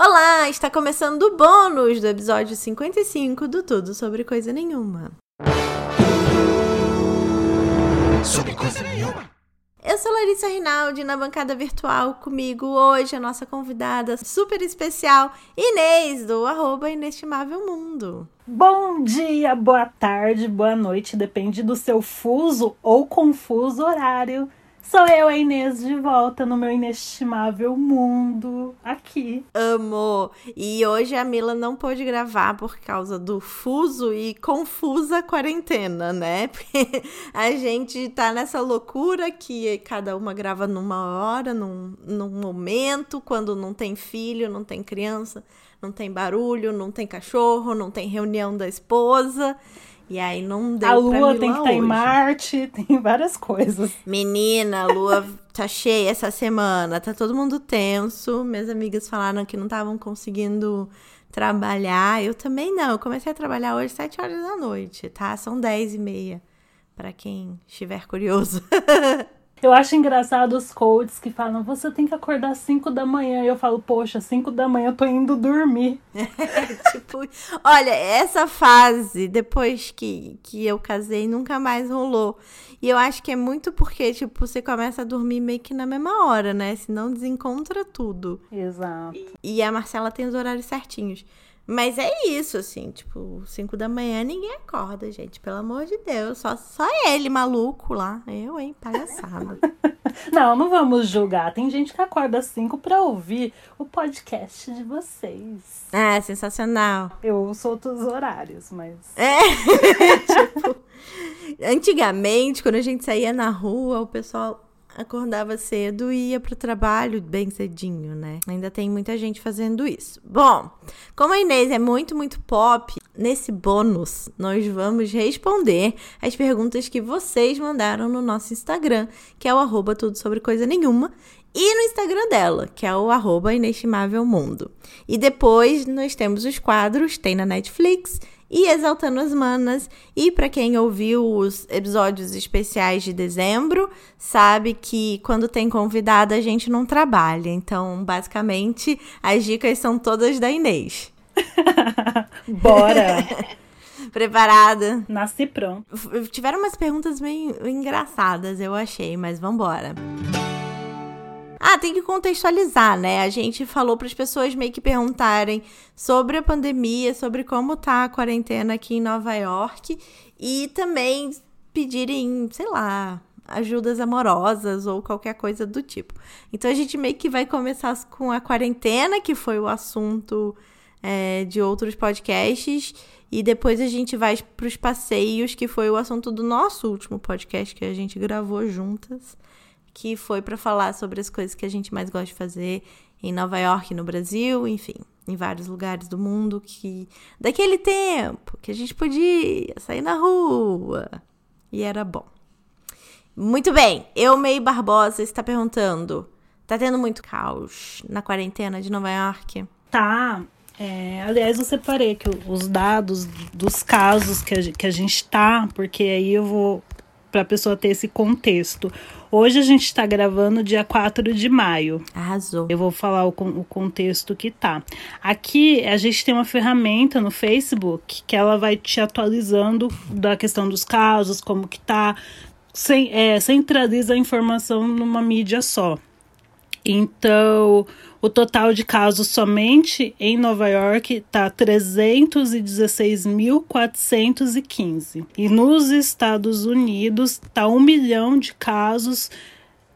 Olá, está começando o bônus do episódio 55 do Tudo Sobre Coisa Nenhuma. Sobre Coisa Nenhuma. Eu sou Larissa Rinaldi, na bancada virtual comigo hoje a nossa convidada super especial, Inês, do arroba Inestimável Mundo. Bom dia, boa tarde, boa noite, depende do seu fuso ou confuso horário. Sou eu, a Inês, de volta no meu inestimável mundo aqui. Amo! E hoje a Mila não pôde gravar por causa do fuso e confusa quarentena, né? A gente tá nessa loucura que cada uma grava numa hora, num, num momento, quando não tem filho, não tem criança, não tem barulho, não tem cachorro, não tem reunião da esposa. E aí não deu A lua tem que estar tá em Marte, tem várias coisas. Menina, a lua tá cheia essa semana, tá todo mundo tenso. Minhas amigas falaram que não estavam conseguindo trabalhar. Eu também não. Eu comecei a trabalhar hoje às 7 horas da noite, tá? São 10 e meia, para quem estiver curioso. Eu acho engraçado os coaches que falam, você tem que acordar às 5 da manhã. E eu falo, poxa, 5 da manhã eu tô indo dormir. tipo, olha, essa fase, depois que, que eu casei, nunca mais rolou. E eu acho que é muito porque, tipo, você começa a dormir meio que na mesma hora, né? Senão desencontra tudo. Exato. E, e a Marcela tem os horários certinhos. Mas é isso, assim, tipo, 5 da manhã ninguém acorda, gente. Pelo amor de Deus. Só, só ele, maluco lá. Eu, hein, palhaçada. não, não vamos julgar. Tem gente que acorda às 5 pra ouvir o podcast de vocês. É, sensacional. Eu sou outros horários, mas. É, tipo. Antigamente, quando a gente saía na rua, o pessoal acordava cedo e ia pro trabalho bem cedinho, né? Ainda tem muita gente fazendo isso. Bom, como a Inês é muito, muito pop, nesse bônus nós vamos responder as perguntas que vocês mandaram no nosso Instagram, que é o arroba tudo sobre coisa nenhuma, e no Instagram dela, que é o arroba inestimável mundo. E depois nós temos os quadros, tem na Netflix e Exaltando as Manas. E para quem ouviu os episódios especiais de dezembro, sabe que quando tem convidada a gente não trabalha. Então, basicamente, as dicas são todas da Inês. Bora! Preparada? Nasci pronto. Tiveram umas perguntas meio engraçadas, eu achei, mas vambora. embora. Ah, tem que contextualizar, né? A gente falou para as pessoas meio que perguntarem sobre a pandemia, sobre como tá a quarentena aqui em Nova York e também pedirem, sei lá, ajudas amorosas ou qualquer coisa do tipo. Então a gente meio que vai começar com a quarentena, que foi o assunto é, de outros podcasts, e depois a gente vai para os passeios, que foi o assunto do nosso último podcast que a gente gravou juntas que foi para falar sobre as coisas que a gente mais gosta de fazer em Nova York, no Brasil, enfim, em vários lugares do mundo que daquele tempo que a gente podia sair na rua e era bom. Muito bem, eu Mei Barbosa está perguntando, tá tendo muito caos na quarentena de Nova York? Tá. É, aliás, eu separei aqui os dados dos casos que a, gente tá, porque aí eu vou para a pessoa ter esse contexto. Hoje a gente está gravando dia 4 de maio. Arrasou. Eu vou falar o, o, contexto que tá. Aqui a gente tem uma ferramenta no Facebook que ela vai te atualizando da questão dos casos, como que tá, sem, é, centraliza a informação numa mídia só. Então, o total de casos somente em Nova York está 316.415. E nos Estados Unidos está 1 milhão de casos,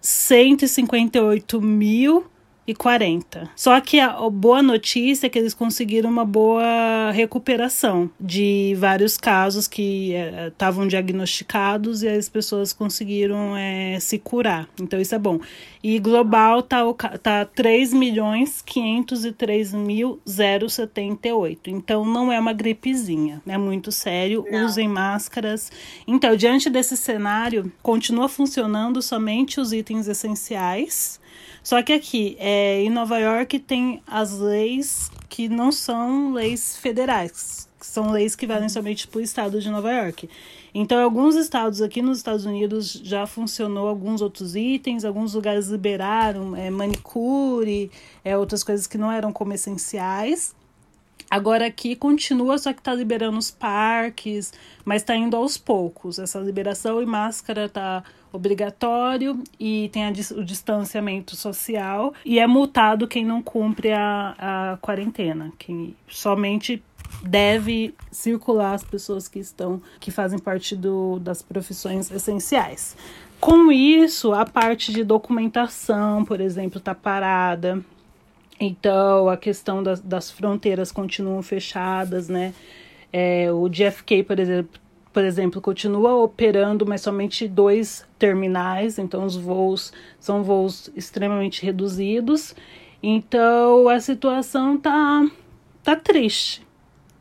158 mil e 40. Só que a boa notícia é que eles conseguiram uma boa recuperação de vários casos que estavam é, diagnosticados e as pessoas conseguiram é, se curar. Então isso é bom. E global tá, tá 3 milhões 503 mil 078. Então não é uma gripezinha, é muito sério. Não. Usem máscaras. Então, diante desse cenário, continua funcionando somente os itens essenciais Só que aqui, é, em Nova York, tem as leis que não são leis federais, que são leis que valem somente para o estado de Nova York. Então, alguns estados aqui nos Estados Unidos já funcionou alguns outros itens, alguns lugares liberaram é, manicure, é, outras coisas que não eram como essenciais. Agora aqui continua, só que está liberando os parques, mas está indo aos poucos. Essa liberação e máscara está obrigatório e tem a, o distanciamento social e é multado quem não cumpre a, a quarentena, quem somente deve circular as pessoas que estão que fazem parte do, das profissões essenciais. Com isso, a parte de documentação, por exemplo, está parada. Então, a questão das, das fronteiras continuam fechadas, né? É, o JFK, por exemplo, por exemplo, continua operando, mas somente dois terminais, então os voos são voos extremamente reduzidos. Então a situação tá, tá triste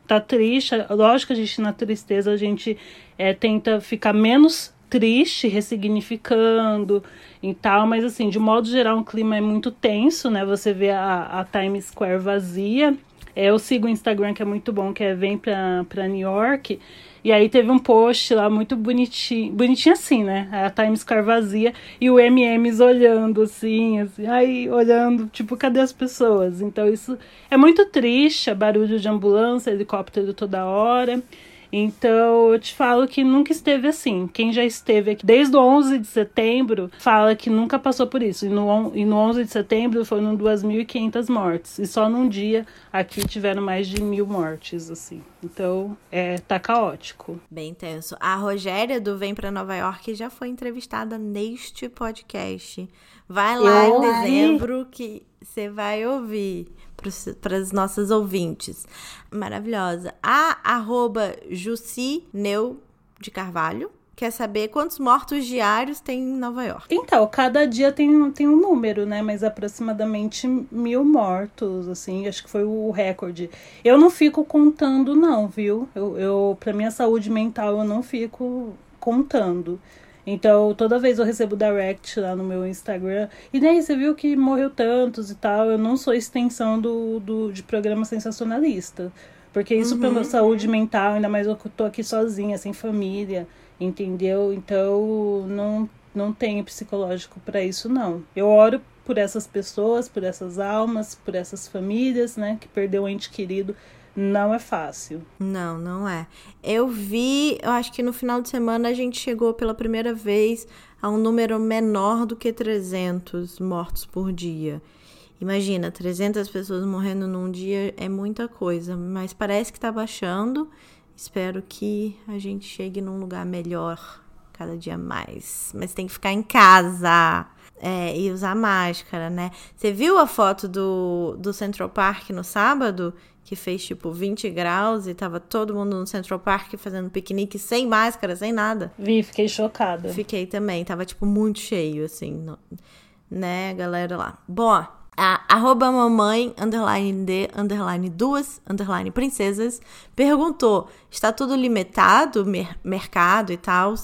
tá triste, lógico que a gente na tristeza a gente é, tenta ficar menos triste, ressignificando e tal, mas assim, de modo geral, o clima é muito tenso, né? Você vê a, a Times Square vazia. É, eu sigo o Instagram que é muito bom, que é Vem pra, pra New York. E aí teve um post lá muito bonitinho, bonitinho assim, né? A Times Square vazia e o MMs olhando assim, assim, aí olhando, tipo, cadê as pessoas? Então isso é muito triste, é barulho de ambulância, helicóptero toda hora. Então, eu te falo que nunca esteve assim. Quem já esteve aqui desde o 11 de setembro fala que nunca passou por isso. E no, e no 11 de setembro foram 2.500 mortes. E só num dia aqui tiveram mais de mil mortes, assim. Então, é, tá caótico. Bem tenso. A Rogéria do Vem para Nova York já foi entrevistada neste podcast. Vai lá eu em dezembro que você vai ouvir para as nossas ouvintes. Maravilhosa. A arroba Neu de Carvalho quer saber quantos mortos diários tem em Nova York. Então, cada dia tem, tem um número, né? Mas aproximadamente mil mortos, assim, acho que foi o recorde. Eu não fico contando, não, viu? Eu, eu para minha saúde mental, eu não fico contando. Então, toda vez eu recebo direct lá no meu Instagram. E nem você viu que morreu tantos e tal. Eu não sou extensão do, do de programa sensacionalista. Porque isso uhum. pela saúde mental, ainda mais eu tô aqui sozinha, sem família, entendeu? Então, não, não tenho psicológico para isso, não. Eu oro por essas pessoas, por essas almas, por essas famílias, né, que perdeu um ente querido não é fácil. Não, não é. Eu vi, eu acho que no final de semana a gente chegou pela primeira vez a um número menor do que 300 mortos por dia. Imagina, 300 pessoas morrendo num dia é muita coisa, mas parece que tá baixando. Espero que a gente chegue num lugar melhor cada dia mais. Mas tem que ficar em casa. É, e usar máscara, né? Você viu a foto do, do Central Park no sábado? Que fez tipo 20 graus e tava todo mundo no Central Park fazendo piquenique sem máscara, sem nada. Vi, fiquei chocada. Fiquei também, tava tipo muito cheio, assim, no, né, galera lá. Bom, a arroba mamãe, underline de, underline duas, underline princesas, perguntou, está tudo limitado, mer mercado e tal?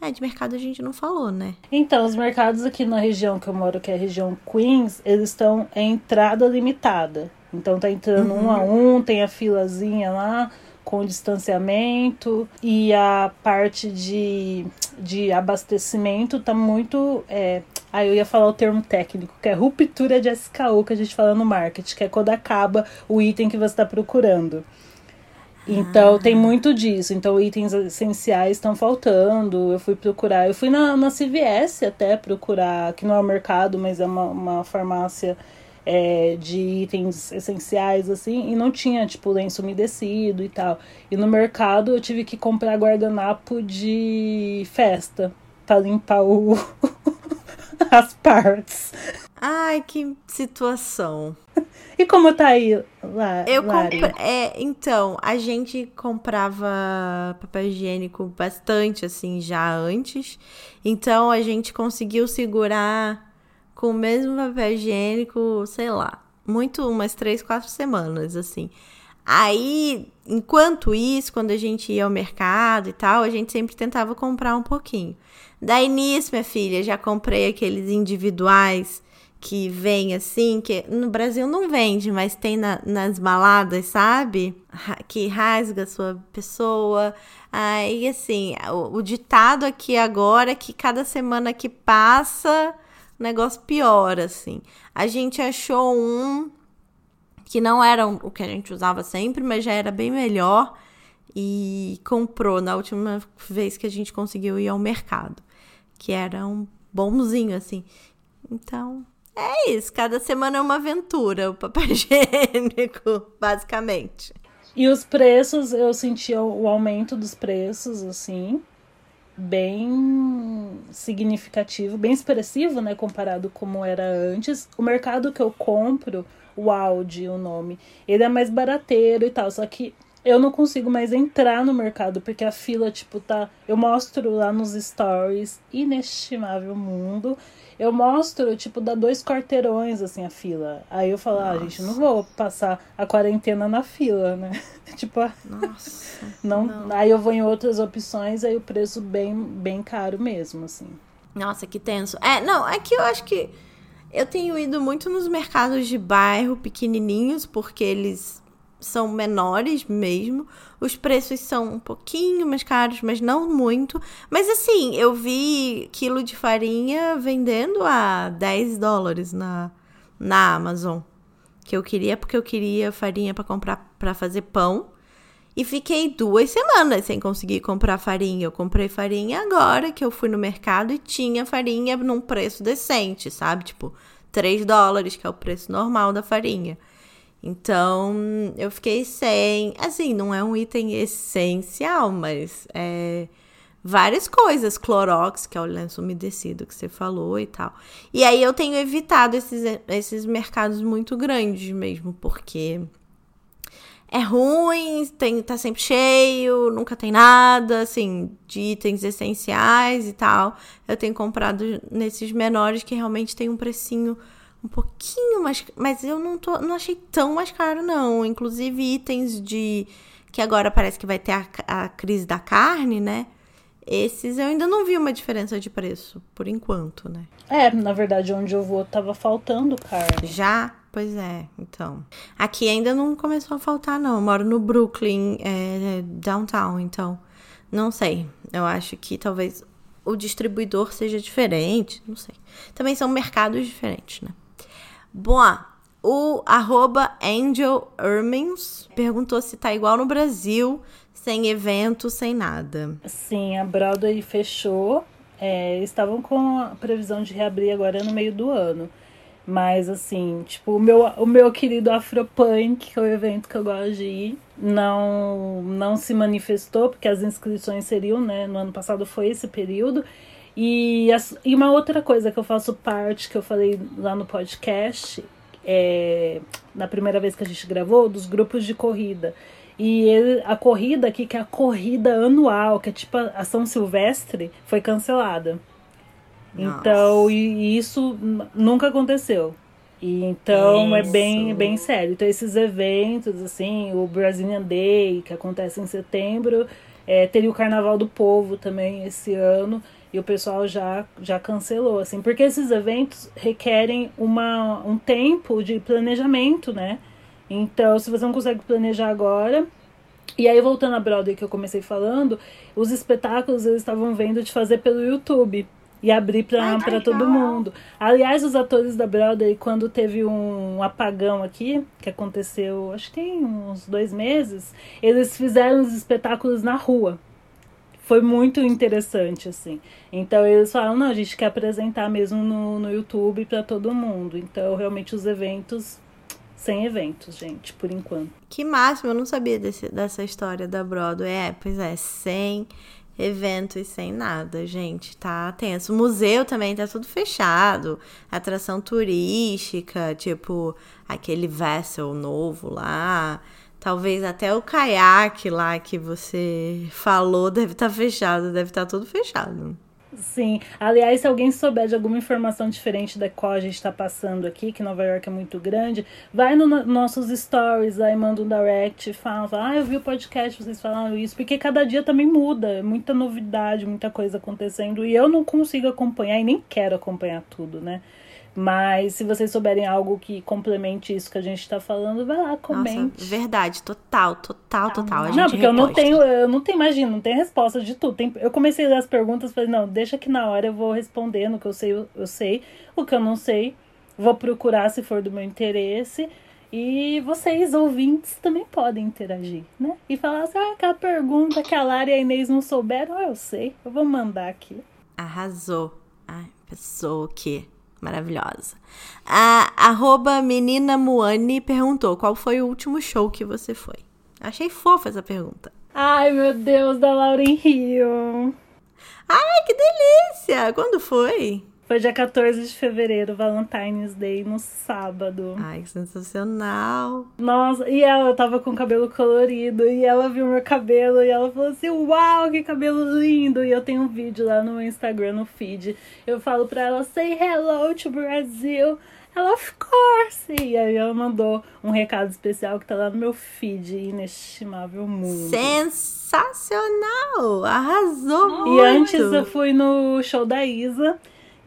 É, de mercado a gente não falou, né? Então, os mercados aqui na região que eu moro, que é a região Queens, eles estão em entrada limitada. Então tá entrando uhum. um a uhum. um, tem a filazinha lá com distanciamento e a parte de, de abastecimento tá muito. É, aí eu ia falar o termo técnico, que é ruptura de SKU que a gente fala no marketing, que é quando acaba o item que você está procurando. Então ah. tem muito disso. Então itens essenciais estão faltando. Eu fui procurar. Eu fui na, na CVS até procurar, que não é o mercado, mas é uma, uma farmácia é, de itens essenciais, assim, e não tinha, tipo, lenço umedecido e tal. E no mercado eu tive que comprar guardanapo de festa para limpar o... as partes. Ai, que situação. E como tá aí, lá, Eu comprei. É, então, a gente comprava papel higiênico bastante, assim, já antes. Então, a gente conseguiu segurar com o mesmo papel higiênico, sei lá, muito umas três, quatro semanas, assim. Aí, enquanto isso, quando a gente ia ao mercado e tal, a gente sempre tentava comprar um pouquinho. Daí nisso, minha filha, já comprei aqueles individuais que vem assim, que no Brasil não vende, mas tem na, nas baladas, sabe? Que rasga a sua pessoa. Aí, assim, o, o ditado aqui agora é que cada semana que passa, negócio piora, assim. A gente achou um que não era o que a gente usava sempre, mas já era bem melhor e comprou na última vez que a gente conseguiu ir ao mercado, que era um bonzinho assim. Então, é isso, cada semana é uma aventura o papel higiênico, basicamente. E os preços, eu senti o aumento dos preços, assim, bem significativo, bem expressivo, né, comparado como era antes. O mercado que eu compro, o Audi, o nome, ele é mais barateiro e tal, só que eu não consigo mais entrar no mercado porque a fila, tipo, tá. Eu mostro lá nos stories, inestimável mundo. Eu mostro, tipo, dá dois quarteirões, assim, a fila. Aí eu falo, Nossa. ah, gente, não vou passar a quarentena na fila, né? tipo, Nossa, não, não. Aí eu vou em outras opções, aí o preço bem, bem caro mesmo, assim. Nossa, que tenso. É, não, é que eu acho que. Eu tenho ido muito nos mercados de bairro pequenininhos, porque eles são menores mesmo. Os preços são um pouquinho mais caros, mas não muito. Mas assim, eu vi quilo de farinha vendendo a 10 dólares na, na Amazon. Que eu queria, porque eu queria farinha para comprar para fazer pão. E fiquei duas semanas sem conseguir comprar farinha. Eu comprei farinha agora que eu fui no mercado e tinha farinha num preço decente, sabe? Tipo, 3 dólares, que é o preço normal da farinha. Então, eu fiquei sem. Assim, não é um item essencial, mas é várias coisas. Clorox, que é o lenço umedecido que você falou e tal. E aí eu tenho evitado esses, esses mercados muito grandes mesmo, porque é ruim, tem, tá sempre cheio, nunca tem nada, assim, de itens essenciais e tal. Eu tenho comprado nesses menores que realmente tem um precinho um pouquinho mais. Mas eu não, tô, não achei tão mais caro, não. Inclusive, itens de. Que agora parece que vai ter a, a crise da carne, né? Esses eu ainda não vi uma diferença de preço, por enquanto, né? É, na verdade, onde eu vou tava faltando carne. Já? Pois é, então. Aqui ainda não começou a faltar, não. Eu moro no Brooklyn, é, downtown, então. Não sei. Eu acho que talvez o distribuidor seja diferente, não sei. Também são mercados diferentes, né? Bom, o arroba Angel Ermins perguntou se tá igual no Brasil, sem evento, sem nada. Sim, a Broadway fechou. É, estavam com a previsão de reabrir agora no meio do ano. Mas assim, tipo, o meu, o meu querido Afropunk, que é o evento que eu gosto de ir, não, não se manifestou, porque as inscrições seriam, né? No ano passado foi esse período. E, as, e uma outra coisa que eu faço parte, que eu falei lá no podcast, é, na primeira vez que a gente gravou, dos grupos de corrida. E ele, a corrida aqui, que é a corrida anual, que é tipo a São Silvestre, foi cancelada. Nossa. Então, e, e isso nunca aconteceu. E então é Isso. é bem, bem sério. Então, esses eventos, assim, o Brazilian Day, que acontece em setembro, é, teria o Carnaval do Povo também esse ano e o pessoal já, já cancelou, assim, porque esses eventos requerem uma, um tempo de planejamento, né? Então, se você não consegue planejar agora. E aí, voltando à Broadway que eu comecei falando, os espetáculos eles estavam vendo de fazer pelo YouTube e abrir para todo mundo. Aliás, os atores da Broadway, quando teve um apagão aqui, que aconteceu, acho que tem uns dois meses, eles fizeram os espetáculos na rua foi muito interessante, assim. Então eles falaram, não, a gente quer apresentar mesmo no, no YouTube para todo mundo. Então, realmente, os eventos sem eventos, gente, por enquanto. Que máximo, eu não sabia desse, dessa história da Broadway. É, pois é, sem eventos, sem nada, gente, tá tenso. O museu também tá tudo fechado. Atração turística, tipo aquele vessel novo lá. Talvez até o caiaque lá que você falou deve estar tá fechado, deve estar tá tudo fechado. Sim. Aliás, se alguém souber de alguma informação diferente da qual a gente está passando aqui, que Nova York é muito grande, vai nos no nossos stories aí, manda um direct, fala, ah, eu vi o podcast, vocês falaram isso, porque cada dia também muda, é muita novidade, muita coisa acontecendo, e eu não consigo acompanhar e nem quero acompanhar tudo, né? Mas se vocês souberem algo que complemente isso que a gente tá falando, vai lá, comente. Nossa, verdade, total, total, tá total. não, porque reposta. eu não tenho, eu não tenho, imagina, não tem resposta de tudo. Tem, eu comecei a ler as perguntas, falei, não, deixa que na hora eu vou respondendo o que eu sei, eu, eu sei. O que eu não sei, vou procurar se for do meu interesse. E vocês, ouvintes, também podem interagir, né? E falar assim, ah, aquela pergunta que a Lara e a Inês não souberam, eu sei, eu vou mandar aqui. Arrasou. Ai, pessoa que maravilhosa. A arroba menina Moane perguntou qual foi o último show que você foi. Achei fofa essa pergunta. Ai, meu Deus, da Lauren Rio. Ai, que delícia! Quando foi? Foi dia 14 de fevereiro, Valentine's Day, no sábado. Ai, que sensacional. Nossa, e ela tava com cabelo colorido, e ela viu meu cabelo, e ela falou assim, uau, que cabelo lindo! E eu tenho um vídeo lá no Instagram, no feed. Eu falo pra ela, say hello to Brazil. Ela, of course! E aí ela mandou um recado especial que tá lá no meu feed, Inestimável Mundo. Sensacional! Arrasou E muito. antes eu fui no show da Isa,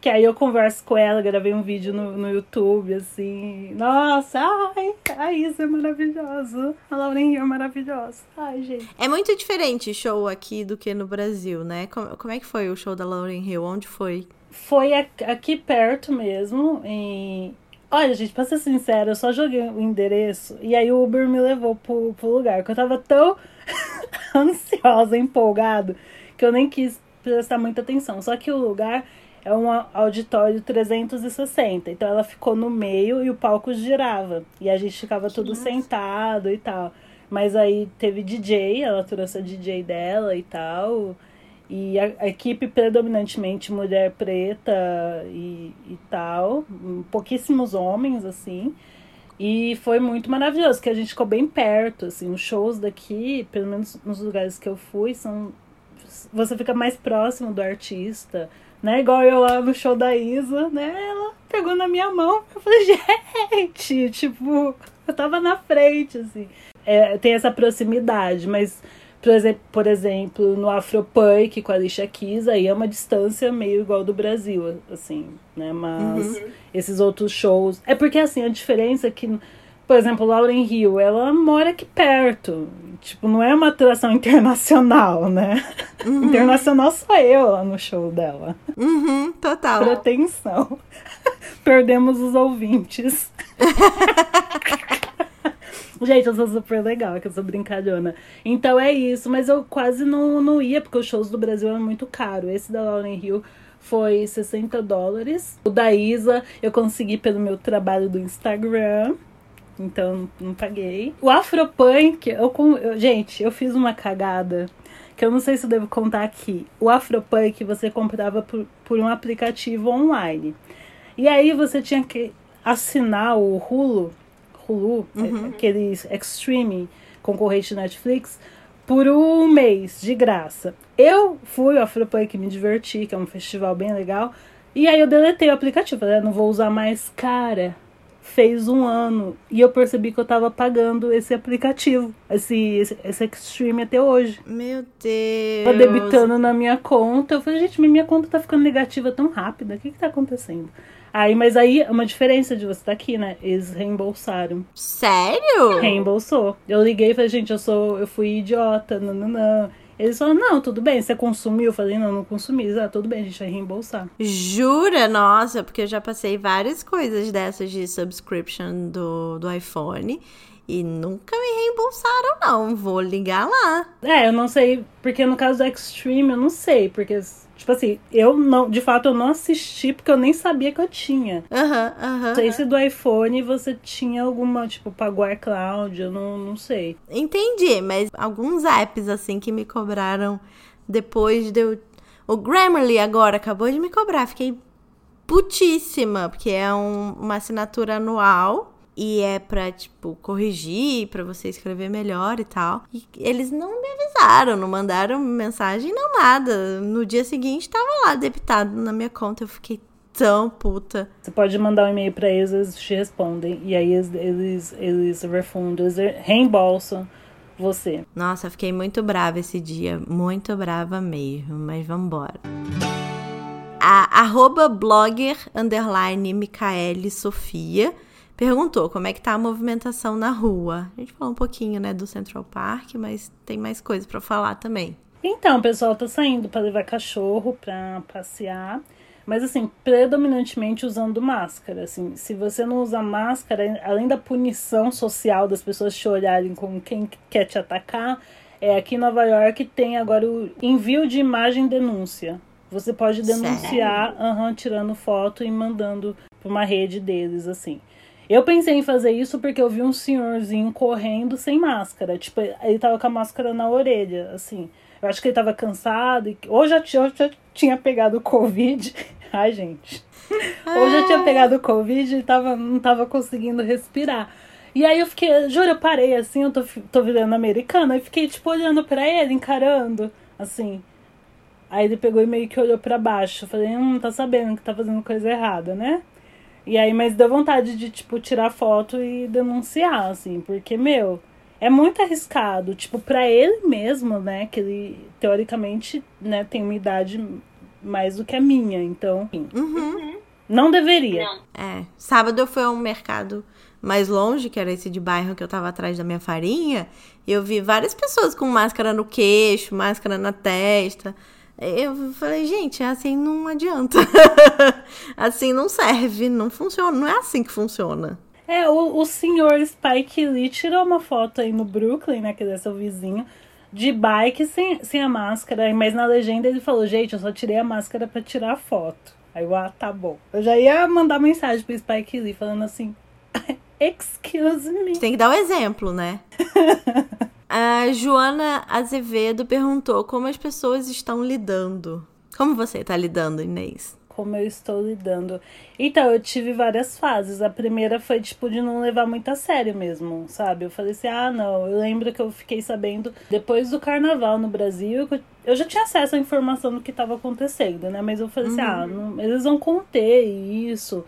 que aí eu converso com ela, gravei um vídeo no, no YouTube, assim. Nossa, ai, a Isa é maravilhosa. A Lauren é maravilhosa. Ai, gente. É muito diferente show aqui do que no Brasil, né? Como, como é que foi o show da Lauren Hill? Onde foi? Foi aqui perto mesmo, em... Olha, gente, pra ser sincera, eu só joguei o endereço e aí o Uber me levou pro, pro lugar, que eu tava tão ansiosa, empolgado, que eu nem quis prestar muita atenção. Só que o lugar é um auditório 360. Então ela ficou no meio e o palco girava. E a gente ficava que tudo massa. sentado e tal. Mas aí teve DJ, ela trouxe a DJ dela e tal. E a, a equipe predominantemente mulher preta e, e tal. Pouquíssimos homens, assim. E foi muito maravilhoso, que a gente ficou bem perto, assim, os shows daqui, pelo menos nos lugares que eu fui, são você fica mais próximo do artista né? Igual eu lá no show da Isa, né? Ela pegou na minha mão. Eu falei, gente, tipo, eu tava na frente, assim. É, tem essa proximidade, mas, por exemplo, por exemplo no Afropunk com a Alicia Keys, aí é uma distância meio igual do Brasil, assim, né? Mas uhum. esses outros shows. É porque, assim, a diferença é que por exemplo, Lauren Hill, ela mora aqui perto. Tipo, não é uma atração internacional, né? Uhum. Internacional só eu lá no show dela. Uhum, total. Proteção. Perdemos os ouvintes. Gente, eu sou super legal, que eu sou brincalhona. Então é isso, mas eu quase não, não ia, porque os shows do Brasil eram muito caros. Esse da Lauren Hill foi 60 dólares. O da Isa eu consegui pelo meu trabalho do Instagram. Então não paguei. O Afropunk, eu, eu, gente, eu fiz uma cagada que eu não sei se eu devo contar aqui. O Afropunk você comprava por, por um aplicativo online. E aí você tinha que assinar o Hulu, Hulu, uhum. aquele Extreme concorrente Netflix, por um mês de graça. Eu fui ao Afropunk me diverti, que é um festival bem legal. E aí eu deletei o aplicativo, ah, não vou usar mais, cara fez um ano e eu percebi que eu tava pagando esse aplicativo, esse, esse, esse Extreme até hoje. Meu Deus. Tá debitando na minha conta. Eu falei, gente, minha conta tá ficando negativa tão rápida. O que que tá acontecendo? Aí, mas aí é uma diferença de você estar tá aqui, né? Eles reembolsaram. Sério? Reembolsou. Eu liguei e falei, gente, eu sou, eu fui idiota, não, não, não. Eles falaram, não, tudo bem, você consumiu? Eu falei, não, não consumi. Ah, tudo bem, a gente vai reembolsar. Jura? Nossa, porque eu já passei várias coisas dessas de subscription do, do iPhone. E nunca me reembolsaram, não. Vou ligar lá. É, eu não sei, porque no caso do Extreme, eu não sei, porque Tipo assim, eu não, de fato, eu não assisti porque eu nem sabia que eu tinha. Aham, aham. Não sei se do iPhone você tinha alguma, tipo, pagou iCloud, eu não, não sei. Entendi, mas alguns apps, assim, que me cobraram depois de eu. O Grammarly agora acabou de me cobrar, fiquei putíssima, porque é um, uma assinatura anual e é pra, tipo, corrigir, pra você escrever melhor e tal. E eles não me avisaram, não mandaram mensagem, não nada. No dia seguinte tava lá debitado na minha conta. Eu fiquei tão puta. Você pode mandar um e-mail pra eles, eles te respondem. E aí eles, eles, eles refundam, eles reembolsam você. Nossa, fiquei muito brava esse dia. Muito brava mesmo. Mas vambora. A arroba blogger underline Micaele Sofia perguntou como é que tá a movimentação na rua. A gente falou um pouquinho, né, do Central Park, mas tem mais coisa para falar também. Então, o pessoal tá saindo para levar cachorro para passear, mas assim, predominantemente usando máscara, assim. Se você não usa máscara, além da punição social das pessoas te olharem como quem quer te atacar, é aqui em Nova York tem agora o envio de imagem denúncia. Você pode denunciar, uhum, tirando foto e mandando para uma rede deles, assim. Eu pensei em fazer isso porque eu vi um senhorzinho correndo sem máscara. Tipo, ele tava com a máscara na orelha, assim. Eu acho que ele tava cansado. E... Ou já, já, já tinha pegado Covid. Ai, gente. Ou já tinha pegado Covid e tava, não tava conseguindo respirar. E aí eu fiquei, juro, eu parei assim, eu tô, tô virando americana, e fiquei, tipo, olhando para ele, encarando, assim. Aí ele pegou e meio que olhou para baixo. Eu falei, hum, tá sabendo que tá fazendo coisa errada, né? E aí, mas deu vontade de, tipo, tirar foto e denunciar, assim, porque, meu, é muito arriscado, tipo, para ele mesmo, né, que ele, teoricamente, né, tem uma idade mais do que a minha, então, enfim, Uhum. não deveria. Não. É. Sábado eu fui a um mercado mais longe, que era esse de bairro que eu tava atrás da minha farinha, e eu vi várias pessoas com máscara no queixo, máscara na testa. Eu falei, gente, assim não adianta. assim não serve, não funciona. Não é assim que funciona. É, o, o senhor Spike Lee tirou uma foto aí no Brooklyn, né, que é seu vizinho, de bike sem, sem a máscara, mas na legenda ele falou, gente, eu só tirei a máscara pra tirar a foto. Aí eu, ah, tá bom. Eu já ia mandar mensagem pro Spike Lee falando assim, excuse me. Tem que dar o exemplo, né? A Joana Azevedo perguntou como as pessoas estão lidando. Como você tá lidando, Inês? como eu estou lidando. Então, eu tive várias fases. A primeira foi, tipo, de não levar muito a sério mesmo, sabe? Eu falei assim, ah, não. Eu lembro que eu fiquei sabendo depois do carnaval no Brasil. Eu já tinha acesso à informação do que estava acontecendo, né? Mas eu falei assim, ah, não, eles vão conter isso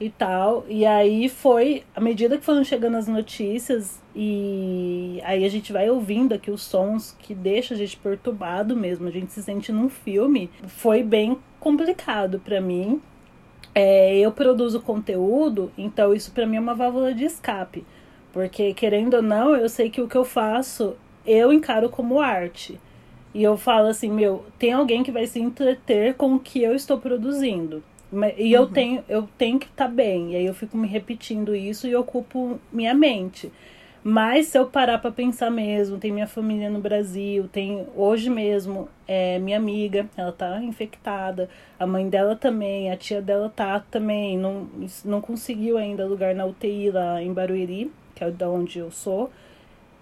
e tal. E aí foi, à medida que foram chegando as notícias, e aí a gente vai ouvindo aqui os sons que deixa a gente perturbado mesmo, a gente se sente num filme, foi bem complicado para mim. É, eu produzo conteúdo, então isso para mim é uma válvula de escape. Porque, querendo ou não, eu sei que o que eu faço eu encaro como arte. E eu falo assim, meu, tem alguém que vai se entreter com o que eu estou produzindo. E eu tenho, eu tenho que estar tá bem. E aí eu fico me repetindo isso e ocupo minha mente. Mas se eu parar para pensar mesmo, tem minha família no Brasil, tem hoje mesmo é, minha amiga, ela tá infectada, a mãe dela também, a tia dela tá também, não, não conseguiu ainda lugar na UTI lá em Barueri, que é da onde eu sou.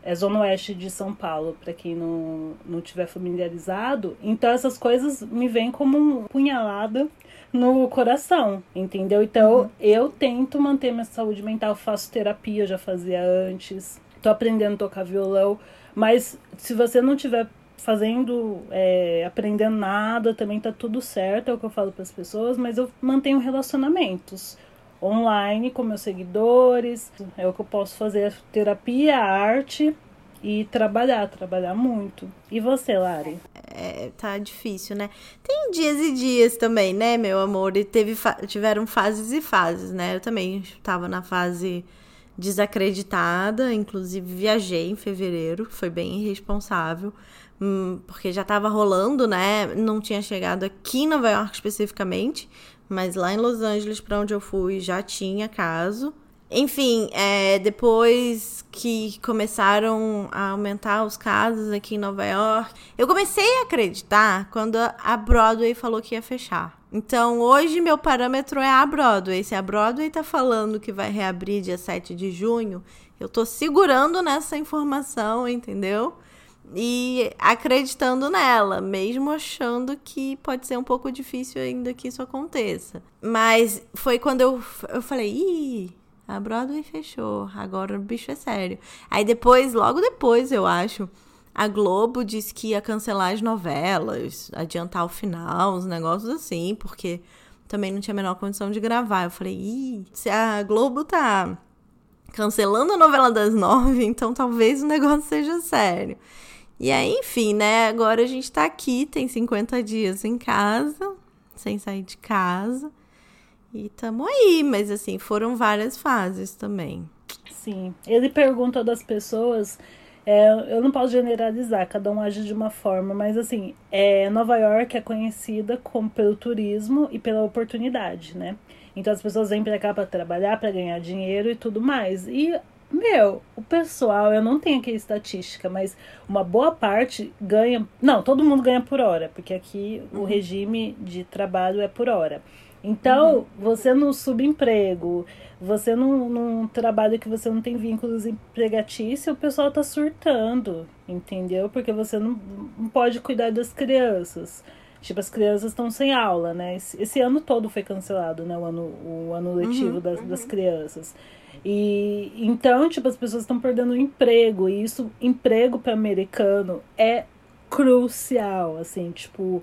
É zona oeste de São Paulo, para quem não, não tiver familiarizado. Então essas coisas me vêm como um punhalada no coração, entendeu? Então uhum. eu tento manter minha saúde mental, faço terapia, já fazia antes, tô aprendendo a tocar violão, mas se você não tiver fazendo, é, aprendendo nada, também tá tudo certo, é o que eu falo para as pessoas, mas eu mantenho relacionamentos online com meus seguidores, é o que eu posso fazer, terapia, arte e trabalhar, trabalhar muito. E você, Lari? É, tá difícil, né? Tem dias e dias também, né, meu amor? E teve fa tiveram fases e fases, né? Eu também estava na fase desacreditada, inclusive viajei em fevereiro, foi bem irresponsável, hum, porque já estava rolando, né? Não tinha chegado aqui em Nova York especificamente, mas lá em Los Angeles, para onde eu fui, já tinha caso. Enfim, é, depois que começaram a aumentar os casos aqui em Nova York, eu comecei a acreditar quando a Broadway falou que ia fechar. Então, hoje meu parâmetro é a Broadway. Se a Broadway tá falando que vai reabrir dia 7 de junho, eu tô segurando nessa informação, entendeu? E acreditando nela, mesmo achando que pode ser um pouco difícil ainda que isso aconteça. Mas foi quando eu, eu falei, ih a Broadway fechou, agora o bicho é sério. Aí depois, logo depois, eu acho, a Globo disse que ia cancelar as novelas, adiantar o final, uns negócios assim, porque também não tinha a menor condição de gravar. Eu falei, ih, se a Globo tá cancelando a novela das nove, então talvez o negócio seja sério. E aí, enfim, né? Agora a gente tá aqui, tem 50 dias em casa, sem sair de casa. E tamo aí, mas assim, foram várias fases também. Sim. Ele pergunta das pessoas. É, eu não posso generalizar, cada um age de uma forma, mas assim, é, Nova York é conhecida como pelo turismo e pela oportunidade, né? Então as pessoas vêm pra cá para trabalhar, para ganhar dinheiro e tudo mais. E, meu, o pessoal, eu não tenho aqui estatística, mas uma boa parte ganha. Não, todo mundo ganha por hora, porque aqui uhum. o regime de trabalho é por hora. Então, uhum. você no subemprego, você num, trabalho que você não tem vínculos empregatícios, o pessoal tá surtando, entendeu? Porque você não, não pode cuidar das crianças. Tipo, as crianças estão sem aula, né? Esse, esse, ano todo foi cancelado, né? O ano, o ano letivo uhum, das, uhum. das crianças. E então, tipo, as pessoas estão perdendo o emprego. E isso, emprego para americano é crucial, assim, tipo,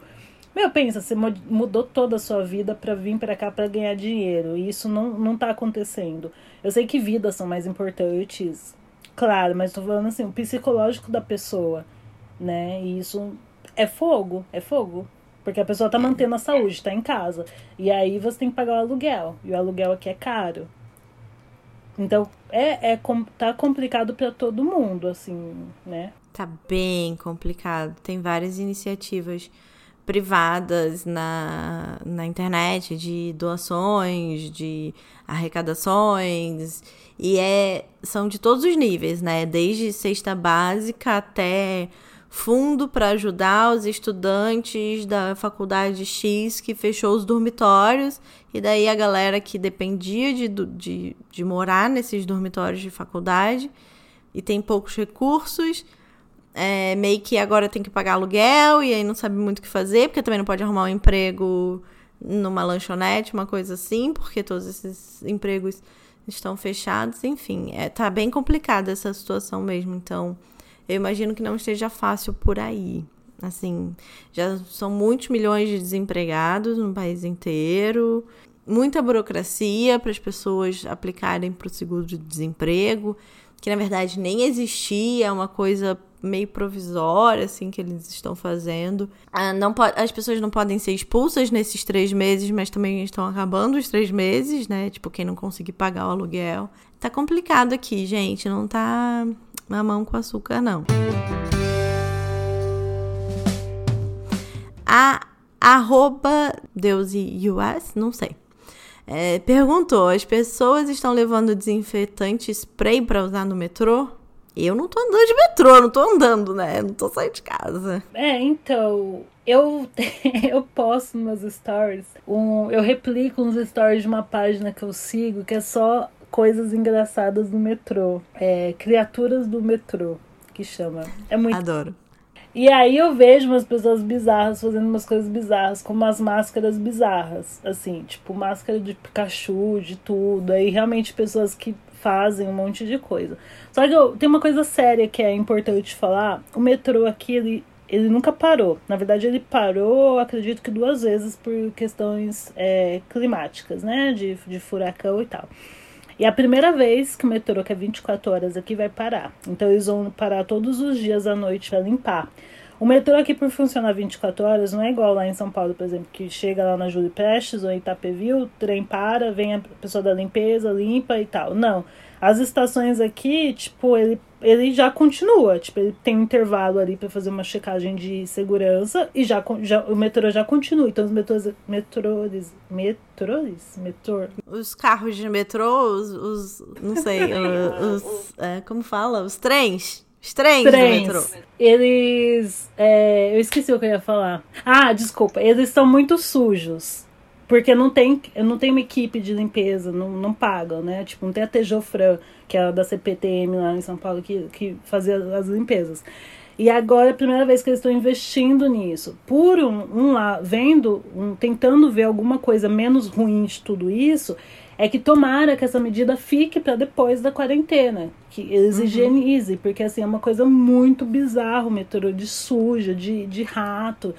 meu, pensa, você mudou toda a sua vida para vir para cá para ganhar dinheiro. E isso não, não tá acontecendo. Eu sei que vidas são mais importantes, claro, mas tô falando assim, o psicológico da pessoa, né? E isso é fogo, é fogo. Porque a pessoa tá mantendo a saúde, tá em casa. E aí você tem que pagar o aluguel. E o aluguel aqui é caro. Então, é, é tá complicado para todo mundo, assim, né? Tá bem complicado. Tem várias iniciativas privadas na, na internet de doações, de arrecadações, e é, são de todos os níveis, né? Desde cesta básica até fundo para ajudar os estudantes da faculdade X que fechou os dormitórios, e daí a galera que dependia de, de, de morar nesses dormitórios de faculdade e tem poucos recursos é, meio que agora tem que pagar aluguel e aí não sabe muito o que fazer, porque também não pode arrumar um emprego numa lanchonete, uma coisa assim, porque todos esses empregos estão fechados, enfim, é, tá bem complicada essa situação mesmo, então eu imagino que não esteja fácil por aí. Assim, já são muitos milhões de desempregados no país inteiro, muita burocracia para as pessoas aplicarem para o seguro de desemprego, que na verdade nem existia, é uma coisa meio provisória, assim, que eles estão fazendo. Ah, não as pessoas não podem ser expulsas nesses três meses, mas também estão acabando os três meses, né? Tipo, quem não conseguir pagar o aluguel. Tá complicado aqui, gente. Não tá mamão com açúcar, não. A arroba US, não sei. É, perguntou: as pessoas estão levando desinfetante spray para usar no metrô? Eu não tô andando de metrô, não tô andando, né? Não tô saindo de casa. É, então, eu, eu posto nos stories, um, eu replico uns stories de uma página que eu sigo que é só coisas engraçadas do metrô. É, criaturas do metrô, que chama. É muito. Adoro. E aí eu vejo umas pessoas bizarras fazendo umas coisas bizarras, como as máscaras bizarras. Assim, tipo, máscara de Pikachu, de tudo. Aí realmente pessoas que fazem um monte de coisa. Só que eu, tem uma coisa séria que é importante falar. O metrô aqui, ele, ele nunca parou. Na verdade, ele parou, acredito que duas vezes por questões é, climáticas, né? De, de furacão e tal. E é a primeira vez que o metrô, que é 24 horas aqui, vai parar. Então eles vão parar todos os dias à noite para limpar. O metrô aqui, por funcionar 24 horas, não é igual lá em São Paulo, por exemplo, que chega lá na Júlio Prestes ou em Itapevi, o trem para, vem a pessoa da limpeza, limpa e tal. Não. As estações aqui, tipo, ele, ele já continua. Tipo, ele tem um intervalo ali para fazer uma checagem de segurança e já, já o metrô já continua. Então, os metrôs. Metrôs. Metrôs? Metrô. Os carros de metrô, os. os não sei. os, os é, como fala? Os trens os trens, trens. do metrô. Eles. É, eu esqueci o que eu ia falar. Ah, desculpa. Eles estão muito sujos. Porque não tem, não tem uma equipe de limpeza, não, não pagam, né? Tipo, não tem a Tejofran, que é da CPTM lá em São Paulo, que, que fazia as limpezas. E agora é a primeira vez que eles estão investindo nisso. Por um, um lá, vendo, um, tentando ver alguma coisa menos ruim de tudo isso, é que tomara que essa medida fique para depois da quarentena, que eles uhum. higienizem, porque assim é uma coisa muito bizarra o metrô de suja, de, de rato.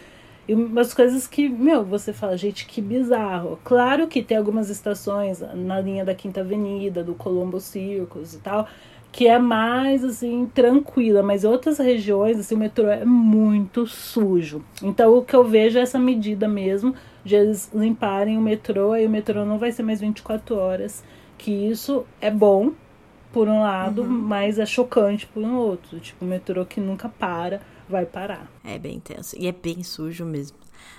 E umas coisas que, meu, você fala, gente, que bizarro. Claro que tem algumas estações na linha da Quinta Avenida, do Colombo Circus e tal, que é mais assim tranquila, mas em outras regiões assim o metrô é muito sujo. Então o que eu vejo é essa medida mesmo de eles limparem o metrô, aí o metrô não vai ser mais 24 horas, que isso é bom por um lado, uhum. mas é chocante por um outro. Tipo, o metrô que nunca para, vai parar. É bem tenso e é bem sujo mesmo.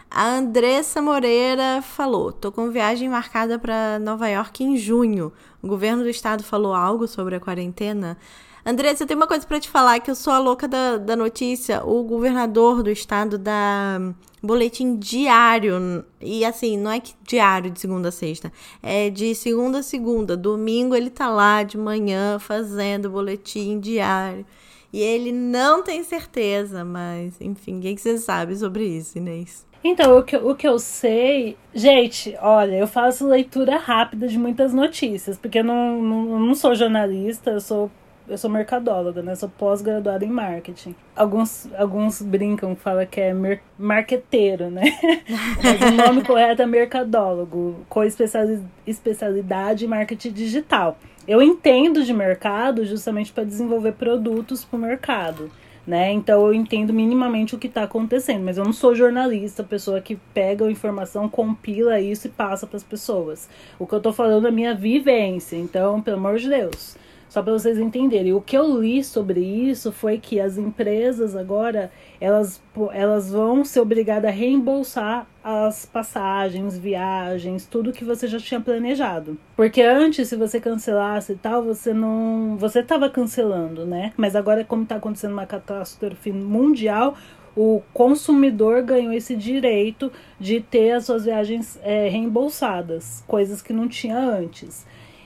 A Andressa Moreira falou: tô com viagem marcada para Nova York em junho. O governo do estado falou algo sobre a quarentena? Andressa, eu tenho uma coisa para te falar que eu sou a louca da, da notícia. O governador do estado dá boletim diário. E assim, não é que diário de segunda a sexta. É de segunda a segunda. Domingo ele tá lá de manhã fazendo boletim diário. E ele não tem certeza, mas enfim, o que você sabe sobre isso, Inês? Então, o que, o que eu sei. Gente, olha, eu faço leitura rápida de muitas notícias, porque eu não, não, não sou jornalista, eu sou eu sou mercadóloga, né? Sou pós-graduada em marketing. Alguns, alguns brincam, falam que é mer marqueteiro, né? Mas o nome correto é mercadólogo, com especialidade em marketing digital. Eu entendo de mercado justamente para desenvolver produtos para o mercado né? Então eu entendo minimamente o que está acontecendo, mas eu não sou jornalista, pessoa que pega a informação, compila isso e passa para as pessoas. O que eu estou falando é minha vivência, então, pelo amor de Deus. Só para vocês entenderem. O que eu li sobre isso foi que as empresas agora elas, elas vão ser obrigadas a reembolsar as passagens, viagens, tudo que você já tinha planejado. Porque antes, se você cancelasse e tal, você não. Você estava cancelando, né? Mas agora, como está acontecendo uma catástrofe mundial, o consumidor ganhou esse direito de ter as suas viagens é, reembolsadas, coisas que não tinha antes.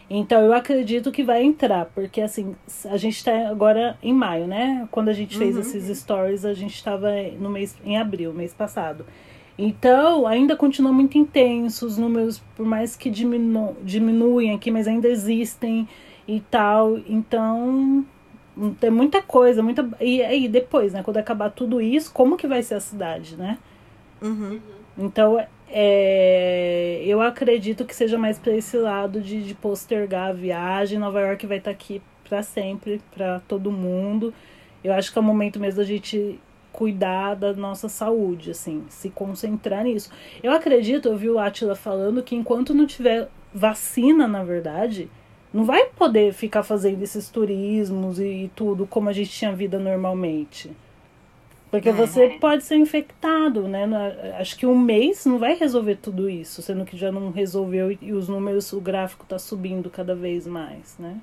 Então eu acredito que vai entrar, porque assim, a gente está agora em maio, né? Quando a gente fez uhum. esses stories, a gente estava no mês em abril, mês passado. Então, ainda continua muito intenso, os números, por mais que diminu diminuem aqui, mas ainda existem e tal. Então, tem muita coisa, muita. E aí, depois, né? Quando acabar tudo isso, como que vai ser a cidade, né? Uhum. Então, é, eu acredito que seja mais para esse lado de, de, postergar a viagem. Nova York vai estar tá aqui para sempre, para todo mundo. Eu acho que é o momento mesmo da gente cuidar da nossa saúde, assim, se concentrar nisso. Eu acredito, eu vi o Atila falando que enquanto não tiver vacina, na verdade, não vai poder ficar fazendo esses turismos e, e tudo como a gente tinha vida normalmente. Porque você é. pode ser infectado, né? Acho que um mês não vai resolver tudo isso, sendo que já não resolveu e os números, o gráfico tá subindo cada vez mais, né?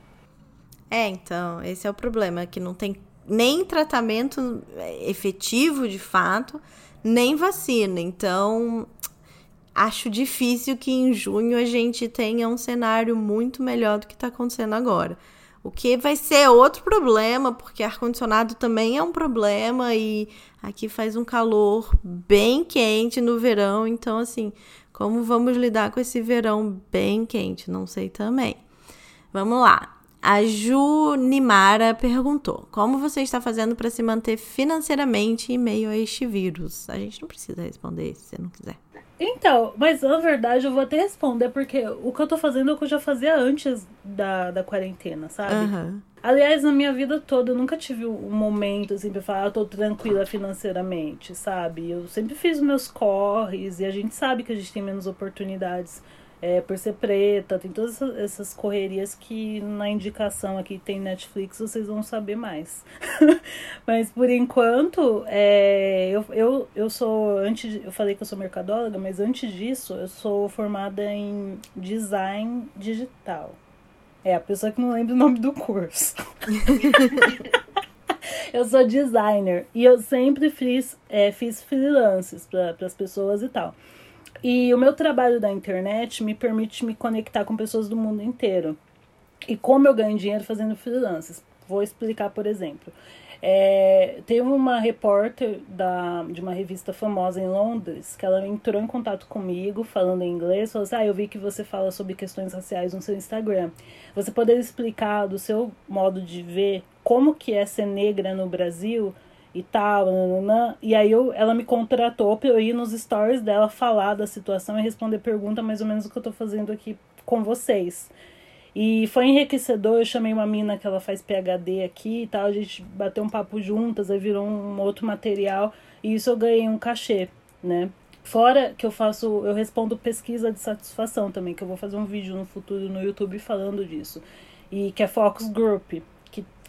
É, então, esse é o problema, que não tem nem tratamento efetivo de fato, nem vacina. Então, acho difícil que em junho a gente tenha um cenário muito melhor do que está acontecendo agora. O que vai ser outro problema, porque ar-condicionado também é um problema e aqui faz um calor bem quente no verão, então assim, como vamos lidar com esse verão bem quente? Não sei também. Vamos lá. A Ju Nimara perguntou: Como você está fazendo para se manter financeiramente em meio a este vírus? A gente não precisa responder se você não quiser. Então, mas na verdade eu vou até responder, porque o que eu tô fazendo é o que eu já fazia antes da, da quarentena, sabe? Uhum. Aliás, na minha vida toda, eu nunca tive um momento assim pra falar, ah, eu tô tranquila financeiramente, sabe? Eu sempre fiz meus corres e a gente sabe que a gente tem menos oportunidades é, por ser preta, tem todas essas correrias que na indicação aqui tem Netflix, vocês vão saber mais. mas por enquanto, é, eu, eu, eu sou, antes, eu falei que eu sou mercadóloga, mas antes disso, eu sou formada em design digital. É, a pessoa que não lembra o nome do curso. eu sou designer e eu sempre fiz, é, fiz freelances para as pessoas e tal. E o meu trabalho da internet me permite me conectar com pessoas do mundo inteiro. E como eu ganho dinheiro fazendo freelances? Vou explicar, por exemplo. É, teve uma repórter da, de uma revista famosa em Londres que ela entrou em contato comigo falando em inglês. Falou assim: Ah, eu vi que você fala sobre questões raciais no seu Instagram. Você poderia explicar do seu modo de ver como que é ser negra no Brasil? E tal, e aí eu, ela me contratou pra eu ir nos stories dela falar da situação e responder pergunta mais ou menos o que eu tô fazendo aqui com vocês. E foi enriquecedor, eu chamei uma mina que ela faz PhD aqui e tal, a gente bateu um papo juntas, aí virou um outro material, e isso eu ganhei um cachê, né? Fora que eu faço, eu respondo pesquisa de satisfação também, que eu vou fazer um vídeo no futuro no YouTube falando disso. E que é Focus Group,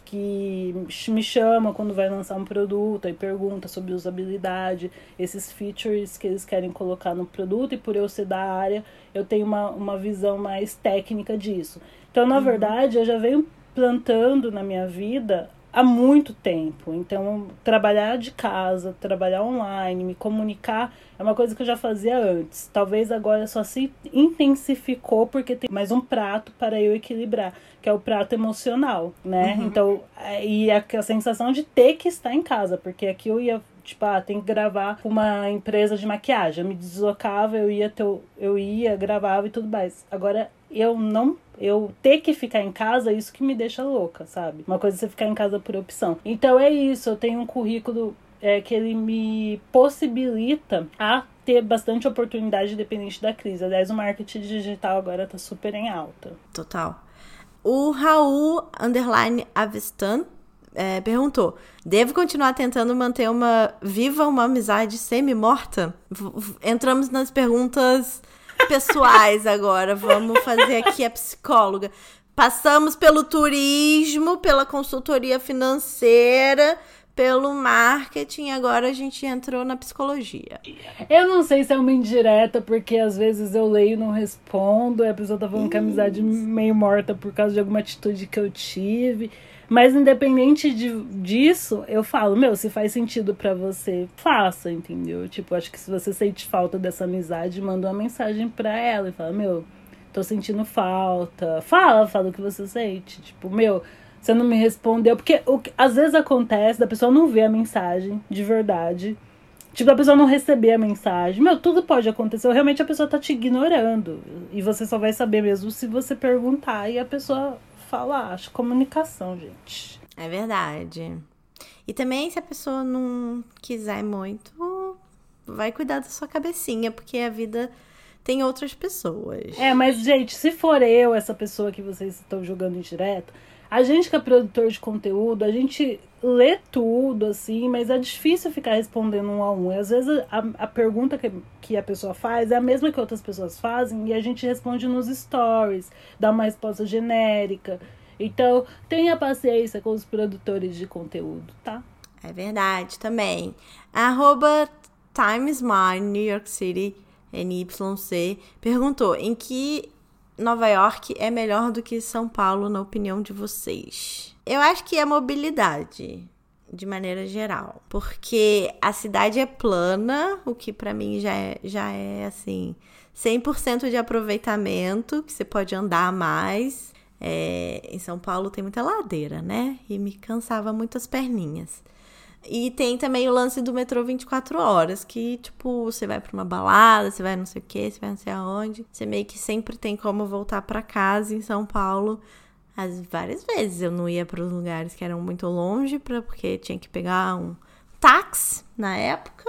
que, me chama quando vai lançar um produto e pergunta sobre usabilidade, esses features que eles querem colocar no produto, e por eu ser da área, eu tenho uma, uma visão mais técnica disso. Então, na uhum. verdade, eu já venho plantando na minha vida há muito tempo. Então, trabalhar de casa, trabalhar online, me comunicar é uma coisa que eu já fazia antes. Talvez agora só se intensificou porque tem mais um prato para eu equilibrar, que é o prato emocional, né? Uhum. Então, é, e a, a sensação de ter que estar em casa, porque aqui eu ia tipo, ah, tem que gravar uma empresa de maquiagem. Eu me deslocava, eu ia ter, eu ia, gravava e tudo mais. Agora eu não eu ter que ficar em casa, isso que me deixa louca, sabe? Uma coisa é você ficar em casa por opção. Então é isso, eu tenho um currículo é, que ele me possibilita a ter bastante oportunidade dependente da crise. Aliás, o marketing digital agora tá super em alta. Total. O Raul Underline Avistan é, perguntou: devo continuar tentando manter uma viva uma amizade semi-morta? Entramos nas perguntas pessoais agora. Vamos fazer aqui a psicóloga. Passamos pelo turismo, pela consultoria financeira, pelo marketing, agora a gente entrou na psicologia. Eu não sei se é uma indireta, porque às vezes eu leio e não respondo, e a pessoa tá falando que a amizade meio morta por causa de alguma atitude que eu tive. Mas independente de, disso, eu falo, meu, se faz sentido para você, faça, entendeu? Tipo, acho que se você sente falta dessa amizade, manda uma mensagem pra ela e fala, meu, tô sentindo falta. Fala, fala o que você sente. Tipo, meu, você não me respondeu. Porque o que às vezes acontece da pessoa não ver a mensagem de verdade. Tipo, a pessoa não receber a mensagem. Meu, tudo pode acontecer. Realmente a pessoa tá te ignorando. E você só vai saber mesmo se você perguntar e a pessoa falar. Acho comunicação, gente. É verdade. E também, se a pessoa não quiser muito, vai cuidar da sua cabecinha, porque a vida tem outras pessoas. É, mas, gente, se for eu, essa pessoa que vocês estão jogando em direto, a gente que é produtor de conteúdo, a gente lê tudo, assim, mas é difícil ficar respondendo um a um. Às vezes a, a pergunta que, que a pessoa faz é a mesma que outras pessoas fazem e a gente responde nos stories, dá uma resposta genérica. Então, tenha paciência com os produtores de conteúdo, tá? É verdade também. Arroba Times New York City, NYC, perguntou em que Nova York é melhor do que São Paulo, na opinião de vocês? Eu acho que é mobilidade, de maneira geral. Porque a cidade é plana, o que para mim já é, já é assim, 100% de aproveitamento, que você pode andar mais. É, em São Paulo tem muita ladeira, né? E me cansava muito as perninhas. E tem também o lance do metrô 24 horas, que, tipo, você vai pra uma balada, você vai não sei o que, você vai não sei aonde. Você meio que sempre tem como voltar para casa em São Paulo. As várias vezes eu não ia para os lugares que eram muito longe, pra, porque tinha que pegar um táxi na época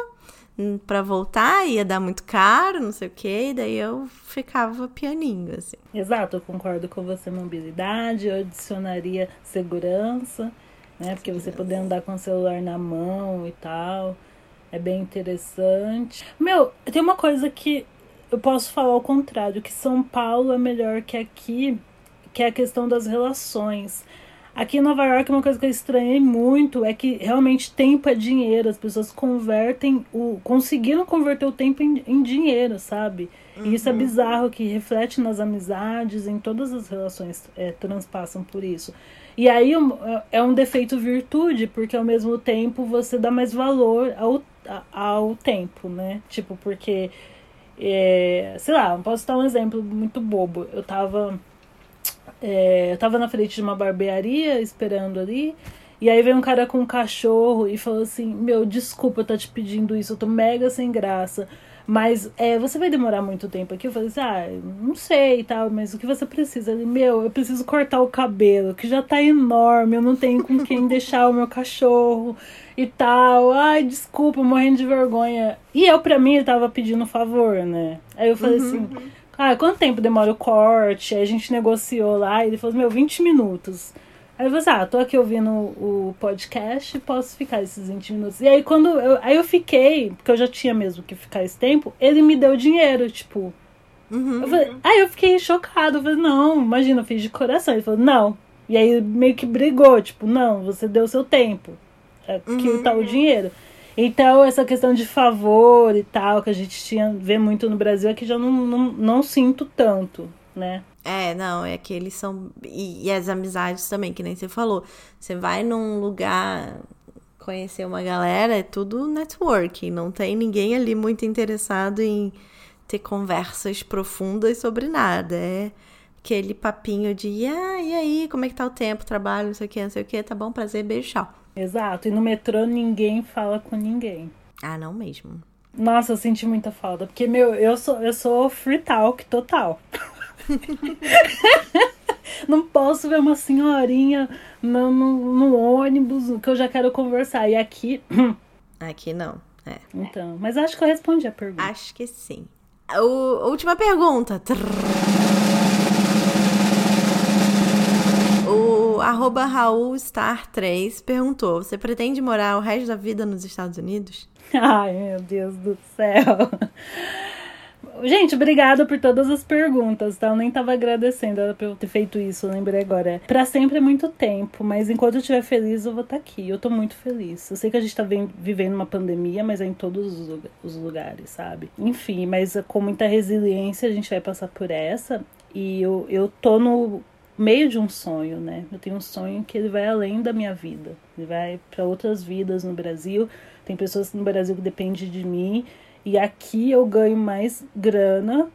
hum, para voltar, ia dar muito caro, não sei o que, e daí eu ficava pianinho, assim. Exato, eu concordo com você, mobilidade, eu adicionaria segurança né? Porque você poder andar com o celular na mão e tal. É bem interessante. Meu, tem uma coisa que eu posso falar ao contrário, que São Paulo é melhor que aqui, que é a questão das relações. Aqui em Nova York, uma coisa que eu estranhei muito é que realmente tempo é dinheiro. As pessoas convertem o. conseguiram converter o tempo em, em dinheiro, sabe? Uhum. E isso é uhum. bizarro, que reflete nas amizades, em todas as relações é, transpassam por isso. E aí é um defeito virtude, porque ao mesmo tempo você dá mais valor ao, ao tempo, né? Tipo, porque. É, sei lá, posso dar um exemplo muito bobo. Eu tava. É, eu tava na frente de uma barbearia esperando ali. E aí veio um cara com um cachorro e falou assim: Meu, desculpa eu tá te pedindo isso, eu tô mega sem graça. Mas é, você vai demorar muito tempo aqui? Eu falei assim, ah, não sei e tal, mas o que você precisa? Ele, meu, eu preciso cortar o cabelo, que já tá enorme, eu não tenho com quem deixar o meu cachorro e tal. Ai, desculpa, morrendo de vergonha. E eu, pra mim, ele tava pedindo favor, né? Aí eu falei uhum. assim, ah, quanto tempo demora o corte? Aí a gente negociou lá e ele falou, meu, 20 minutos. Aí eu falei assim, ah, tô aqui ouvindo o podcast, posso ficar esses 20 minutos. E aí quando eu, aí eu fiquei, porque eu já tinha mesmo que ficar esse tempo, ele me deu dinheiro, tipo. Uhum. Eu falei, aí eu fiquei chocado, eu falei, não, imagina, eu fiz de coração. Ele falou, não. E aí meio que brigou, tipo, não, você deu seu tempo. Aqui Uhum. tá o dinheiro. Então, essa questão de favor e tal, que a gente tinha vê muito no Brasil, aqui já não, não, não sinto tanto, né? É, não, é que eles são. E, e as amizades também, que nem você falou. Você vai num lugar conhecer uma galera, é tudo networking. Não tem ninguém ali muito interessado em ter conversas profundas sobre nada. É aquele papinho de, ah, e aí, como é que tá o tempo, trabalho, não sei o que, não sei o que, tá bom, prazer, beijo, tchau. Exato. E no metrô ninguém fala com ninguém. Ah, não mesmo. Nossa, eu senti muita falta. Porque, meu, eu sou, eu sou free talk total. Não posso ver uma senhorinha no, no, no ônibus que eu já quero conversar. E aqui. Aqui não. É. Então. Mas acho que eu respondi a pergunta. Acho que sim. O, última pergunta. O arroba RaulStar3 perguntou: Você pretende morar o resto da vida nos Estados Unidos? Ai, meu Deus do céu. Gente, obrigada por todas as perguntas, tá? Eu nem tava agradecendo ela por eu ter feito isso, eu lembrei agora. Pra sempre é muito tempo, mas enquanto eu estiver feliz, eu vou estar aqui. Eu tô muito feliz. Eu sei que a gente tá vivendo uma pandemia, mas é em todos os lugares, sabe? Enfim, mas com muita resiliência a gente vai passar por essa. E eu, eu tô no meio de um sonho, né? Eu tenho um sonho que ele vai além da minha vida. Ele vai para outras vidas no Brasil. Tem pessoas no Brasil que dependem de mim. E aqui eu ganho mais grana,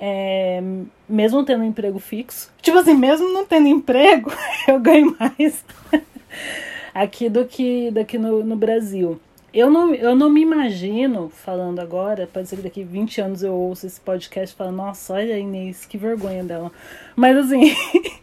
é, mesmo tendo um emprego fixo. Tipo assim, mesmo não tendo emprego, eu ganho mais aqui do que daqui no, no Brasil. Eu não, eu não me imagino, falando agora, pode ser que daqui 20 anos eu ouço esse podcast e falo, nossa, olha a Inês, que vergonha dela. Mas assim,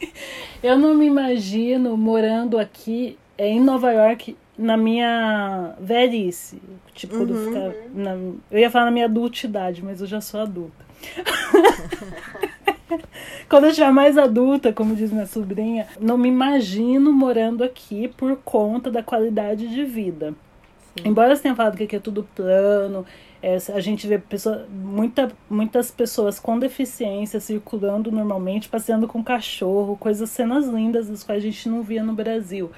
eu não me imagino morando aqui é, em Nova York na minha velhice. Tipo, quando eu ficar. Na, eu ia falar na minha adultidade, mas eu já sou adulta. quando eu estiver mais adulta, como diz minha sobrinha, não me imagino morando aqui por conta da qualidade de vida. Sim. Embora você tenha falado que aqui é tudo plano, é, a gente vê pessoa, muita, muitas pessoas com deficiência circulando normalmente, passeando com cachorro, coisas, cenas lindas das quais a gente não via no Brasil.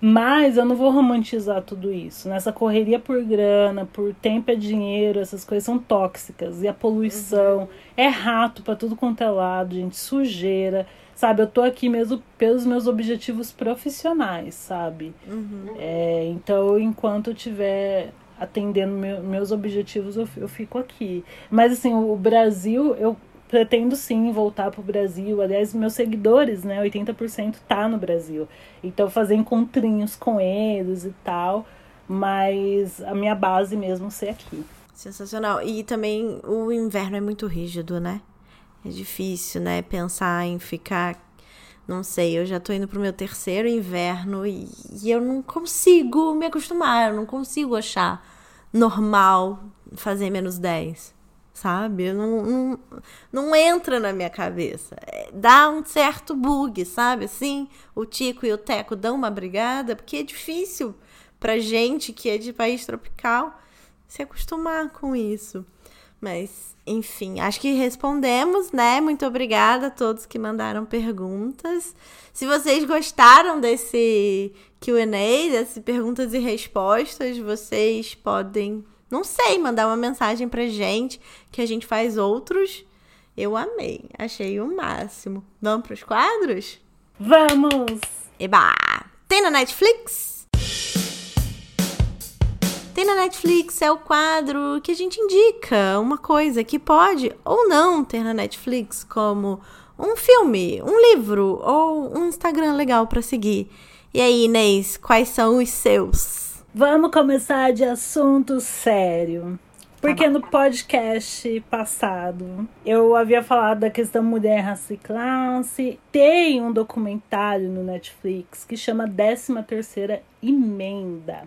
Mas eu não vou romantizar tudo isso. Nessa correria por grana, por tempo é dinheiro, essas coisas são tóxicas. E a poluição uhum. é rato para tudo quanto é lado, gente, sujeira. Sabe, eu tô aqui mesmo pelos meus objetivos profissionais, sabe? Uhum. É, então, enquanto eu tiver atendendo meu, meus objetivos, eu, eu fico aqui. Mas assim, o Brasil, eu pretendo sim voltar pro Brasil. Aliás, meus seguidores, né, 80% tá no Brasil. Então fazer encontrinhos com eles e tal, mas a minha base mesmo ser aqui. Sensacional. E também o inverno é muito rígido, né? É difícil, né, pensar em ficar não sei, eu já tô indo pro meu terceiro inverno e, e eu não consigo me acostumar, eu não consigo achar normal fazer menos 10 sabe? Não, não, não entra na minha cabeça. É, dá um certo bug, sabe? Assim, o Tico e o Teco dão uma brigada, porque é difícil pra gente que é de país tropical se acostumar com isso. Mas, enfim, acho que respondemos, né? Muito obrigada a todos que mandaram perguntas. Se vocês gostaram desse QA, desse perguntas e respostas, vocês podem não sei, mandar uma mensagem pra gente que a gente faz outros. Eu amei, achei o máximo. Vamos pros quadros? Vamos! Eba! Tem na Netflix? Tem na Netflix é o quadro que a gente indica uma coisa que pode ou não ter na Netflix, como um filme, um livro ou um Instagram legal para seguir. E aí, Inês, quais são os seus? Vamos começar de assunto sério. Porque no podcast passado eu havia falado da questão mulher, raça e classe. Tem um documentário no Netflix que chama 13 Terceira Emenda.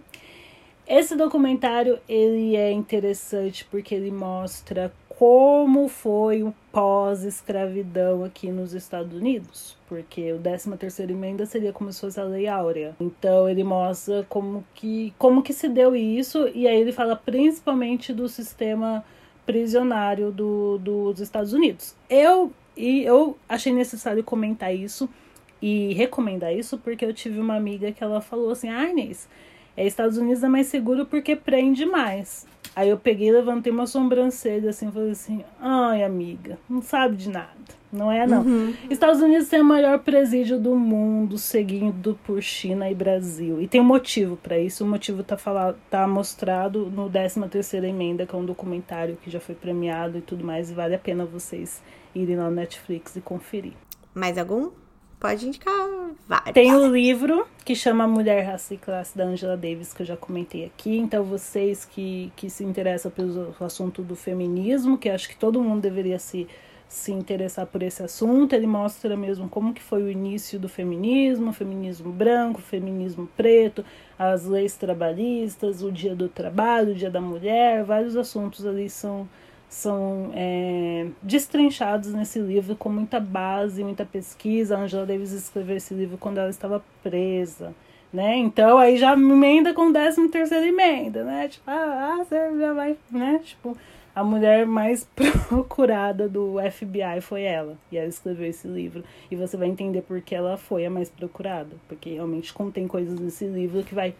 Esse documentário ele é interessante porque ele mostra como foi o pós-escravidão aqui nos Estados Unidos, porque o 13 terceira emenda seria como se fosse a lei áurea. Então ele mostra como que como que se deu isso e aí ele fala principalmente do sistema prisionário do, dos Estados Unidos. Eu e eu achei necessário comentar isso e recomendar isso porque eu tive uma amiga que ela falou assim: "Ah, Inês, é, Estados Unidos é mais seguro porque prende mais. Aí eu peguei, levantei uma sobrancelha assim, falei assim: "Ai, amiga, não sabe de nada". Não é não. Uhum. Estados Unidos tem o maior presídio do mundo, seguido por China e Brasil. E tem um motivo para isso. O motivo tá falado, tá mostrado no 13ª emenda, que é um documentário que já foi premiado e tudo mais, e vale a pena vocês irem na Netflix e conferir. Mais algum? Pode indicar vários. Tem o um livro que chama Mulher, Raça e Classe, da Angela Davis, que eu já comentei aqui. Então, vocês que, que se interessam pelo assunto do feminismo, que acho que todo mundo deveria se, se interessar por esse assunto, ele mostra mesmo como que foi o início do feminismo, feminismo branco, feminismo preto, as leis trabalhistas, o dia do trabalho, o dia da mulher, vários assuntos ali são são é, destrinchados nesse livro com muita base, muita pesquisa. A Angela Davis escreveu esse livro quando ela estava presa, né? Então aí já emenda com 13 terceira emenda, né? Tipo, ah, ah, você já vai, né? Tipo, a mulher mais procurada do FBI foi ela. E ela escreveu esse livro. E você vai entender por que ela foi a mais procurada. Porque realmente contém coisas nesse livro que vai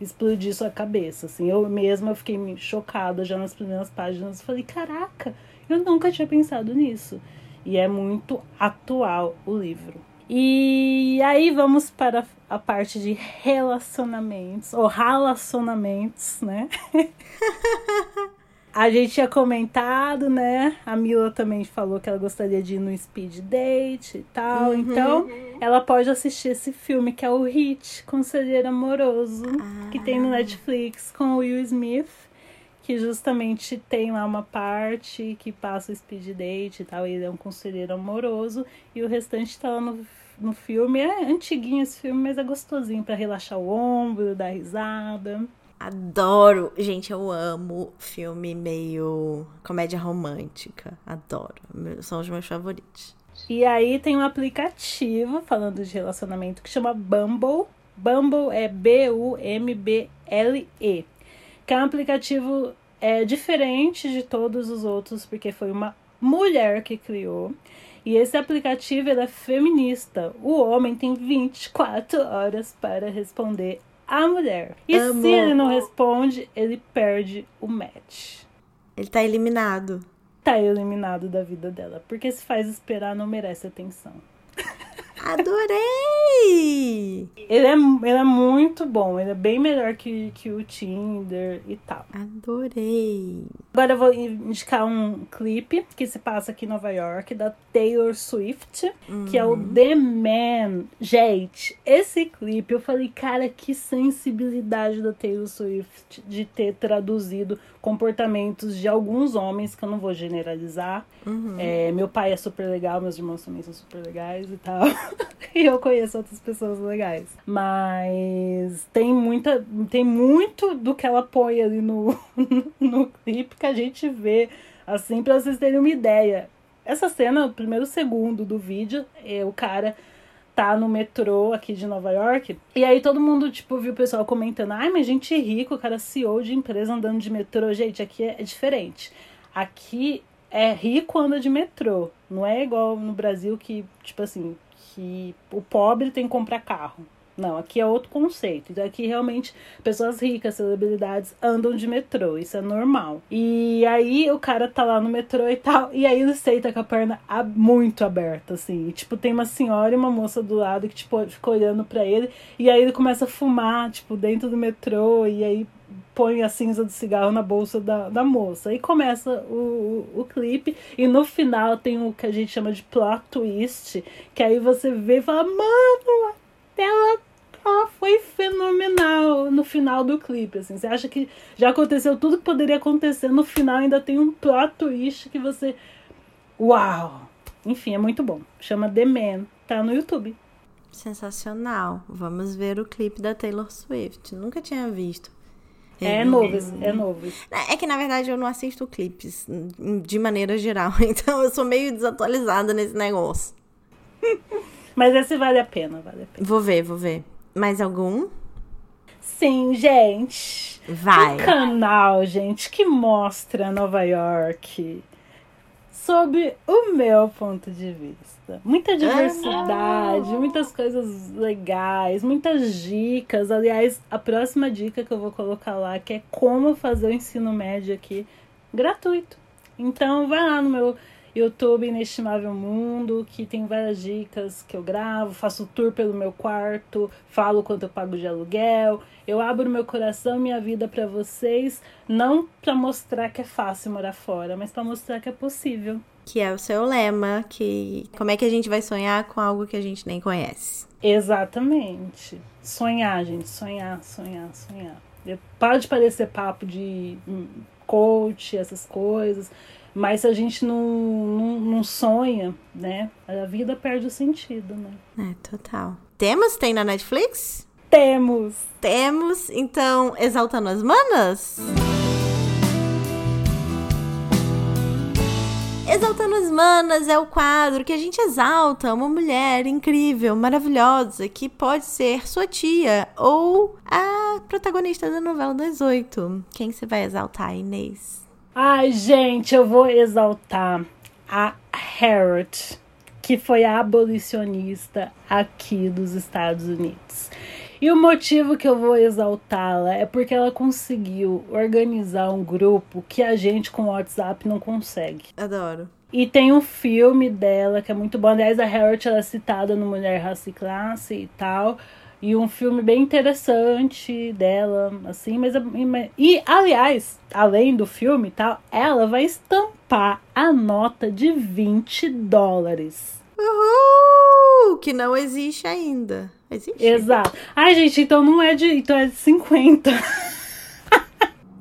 explodir sua cabeça, assim. Eu mesma fiquei chocada já nas primeiras páginas. Falei, caraca, eu nunca tinha pensado nisso. E é muito atual o livro. E aí vamos para a parte de relacionamentos, ou relacionamentos, né? A gente tinha comentado, né? A Mila também falou que ela gostaria de ir no speed date e tal. Uhum. Então, ela pode assistir esse filme que é o Hit, Conselheiro Amoroso, ah. que tem no Netflix com o Will Smith, que justamente tem lá uma parte que passa o speed date e tal. E ele é um conselheiro amoroso e o restante tá lá no no filme. É antiguinho esse filme, mas é gostosinho para relaxar o ombro, dar risada. Adoro. Gente, eu amo filme meio comédia romântica. Adoro. São os meus favoritos. E aí tem um aplicativo falando de relacionamento que chama Bumble. Bumble é B-U-M-B-L-E. Que é um aplicativo é, diferente de todos os outros, porque foi uma mulher que criou. E esse aplicativo é feminista. O homem tem 24 horas para responder a mulher. E Amor. se ele não responde, ele perde o match. Ele tá eliminado. Tá eliminado da vida dela. Porque se faz esperar, não merece atenção. Adorei! Ele é, ele é muito bom, ele é bem melhor que, que o Tinder e tal. Adorei! Agora eu vou indicar um clipe que se passa aqui em Nova York, da Taylor Swift, uhum. que é o uhum. The Man. Gente, esse clipe eu falei, cara, que sensibilidade da Taylor Swift de ter traduzido comportamentos de alguns homens, que eu não vou generalizar. Uhum. É, meu pai é super legal, meus irmãos também são super legais e tal. e eu conheço outras pessoas legais. Mas tem muita. Tem muito do que ela põe ali no, no clipe que a gente vê, assim, pra vocês terem uma ideia. Essa cena, o primeiro segundo do vídeo, é o cara tá no metrô aqui de Nova York. E aí todo mundo, tipo, viu o pessoal comentando: ai, mas gente rico, o cara CEO de empresa andando de metrô. Gente, aqui é, diferente. Aqui é rico anda de metrô. Não é igual no Brasil que, tipo assim, que o pobre tem que comprar carro. Não, aqui é outro conceito. Então aqui realmente pessoas ricas, celebridades andam de metrô, isso é normal. E aí o cara tá lá no metrô e tal, e aí ele senta com a perna muito aberta, assim. E, tipo, tem uma senhora e uma moça do lado que, tipo, fica olhando para ele, e aí ele começa a fumar, tipo, dentro do metrô, e aí põe a cinza do cigarro na bolsa da, da moça. Aí começa o, o, o, clipe e no final tem o que a gente chama de plot twist, que aí você vê e fala, mano, ela, ela foi fenomenal no final do clipe. Assim. Você acha que já aconteceu tudo que poderia acontecer, no final ainda tem um plot twist que você. Uau! Enfim, é muito bom. Chama The Man, tá no YouTube. Sensacional. Vamos ver o clipe da Taylor Swift. Nunca tinha visto. É novo, é novo. É que na verdade eu não assisto clipes de maneira geral, então eu sou meio desatualizada nesse negócio. Mas esse vale a pena, vale a pena. Vou ver, vou ver. Mais algum? Sim, gente. Vai. Um canal, gente, que mostra Nova York sob o meu ponto de vista. Muita diversidade, ah, muitas coisas legais, muitas dicas. Aliás, a próxima dica que eu vou colocar lá que é como fazer o ensino médio aqui gratuito. Então vai lá no meu YouTube Inestimável Mundo, que tem várias dicas que eu gravo, faço tour pelo meu quarto, falo quanto eu pago de aluguel. Eu abro meu coração e minha vida para vocês, não para mostrar que é fácil morar fora, mas para mostrar que é possível. Que é o seu lema, que como é que a gente vai sonhar com algo que a gente nem conhece? Exatamente. Sonhar, gente, sonhar, sonhar, sonhar. Pode parecer papo de hum, coach, essas coisas, mas se a gente não, não, não, sonha, né? A vida perde o sentido, né? É, total. Temos? Tem na Netflix? Temos! Temos, então, Exaltando as Manas? Exaltando as Manas é o quadro que a gente exalta uma mulher incrível, maravilhosa, que pode ser sua tia ou a protagonista da novela das oito. Quem você vai exaltar, Inês? Ai, gente, eu vou exaltar a Harriet, que foi a abolicionista aqui dos Estados Unidos. E o motivo que eu vou exaltá-la é porque ela conseguiu organizar um grupo que a gente com WhatsApp não consegue. Adoro. E tem um filme dela que é muito bom. Aliás, a Harriet ela é citada no Mulher, Raça e Classe e tal e um filme bem interessante dela, assim, mas e aliás, além do filme e tal, ela vai estampar a nota de 20 dólares. Uhul! Que não existe ainda. Existe? Exato. Ai, gente, então não é de, então é de 50.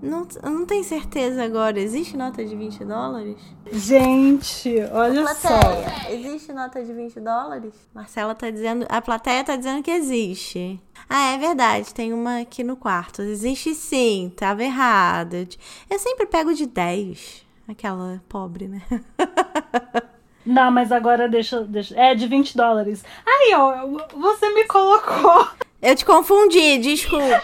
Não, não tenho certeza agora. Existe nota de 20 dólares? Gente, olha plateia, só. Existe nota de 20 dólares? Marcela tá dizendo. A plateia tá dizendo que existe. Ah, é verdade. Tem uma aqui no quarto. Existe sim. Tava errado. Eu sempre pego de 10. Aquela pobre, né? Não, mas agora deixa, deixa. É de 20 dólares. Aí, ó, você me colocou. Eu te confundi, desculpa.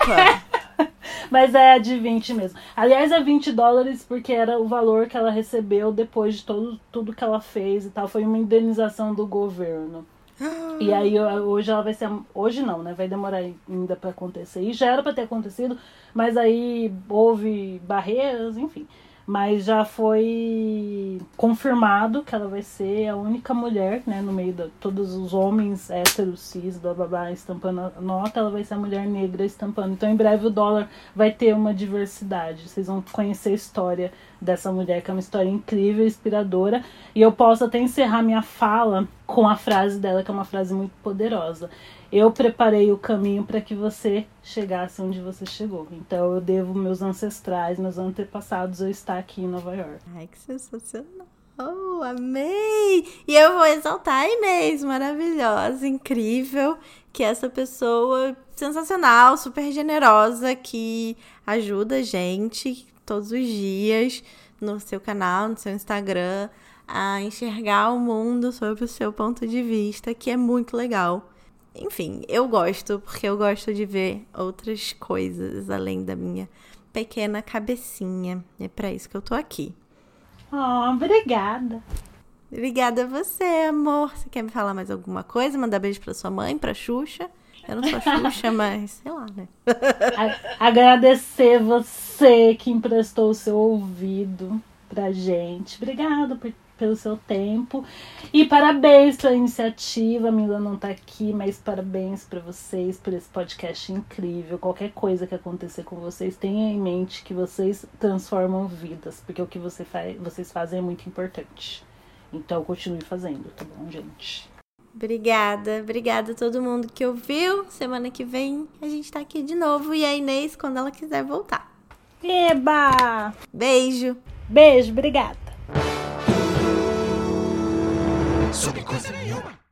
Mas é de 20 mesmo. Aliás, é 20 dólares porque era o valor que ela recebeu depois de todo, tudo que ela fez e tal. Foi uma indenização do governo. E aí hoje ela vai ser. Hoje não, né? Vai demorar ainda para acontecer. E já era para ter acontecido, mas aí houve barreiras, enfim mas já foi confirmado que ela vai ser a única mulher, né, no meio de todos os homens héteros, cis, blá blá blá, estampando a nota, ela vai ser a mulher negra estampando. Então, em breve, o dólar vai ter uma diversidade. Vocês vão conhecer a história dessa mulher, que é uma história incrível, inspiradora. E eu posso até encerrar minha fala com a frase dela, que é uma frase muito poderosa eu preparei o caminho para que você chegasse onde você chegou. Então eu devo meus ancestrais, meus antepassados, eu estar aqui em Nova York. Ai, que sensacional! Oh, amei! E eu vou exaltar a Inês, maravilhosa, incrível, que é essa pessoa sensacional, super generosa, que ajuda a gente todos os dias no seu canal, no seu Instagram, a enxergar o mundo sob o seu ponto de vista, que é muito legal. Enfim, eu gosto, porque eu gosto de ver outras coisas além da minha pequena cabecinha. É para isso que eu tô aqui. Oh, obrigada. Obrigada a você, amor. Você quer me falar mais alguma coisa? Mandar beijo pra sua mãe, pra Xuxa? Eu não sou Xuxa, mas sei lá, né? Agradecer você que emprestou o seu ouvido pra gente. Obrigada por pelo seu tempo. E parabéns pela iniciativa. A Mila não tá aqui, mas parabéns para vocês por esse podcast incrível. Qualquer coisa que acontecer com vocês, tenha em mente que vocês transformam vidas, porque o que você faz, vocês fazem é muito importante. Então continue fazendo, tá bom, gente? Obrigada, obrigada a todo mundo que ouviu. Semana que vem a gente tá aqui de novo e a Inês quando ela quiser voltar. Eba! Beijo. Beijo, obrigada. Sobre coisa nenhuma.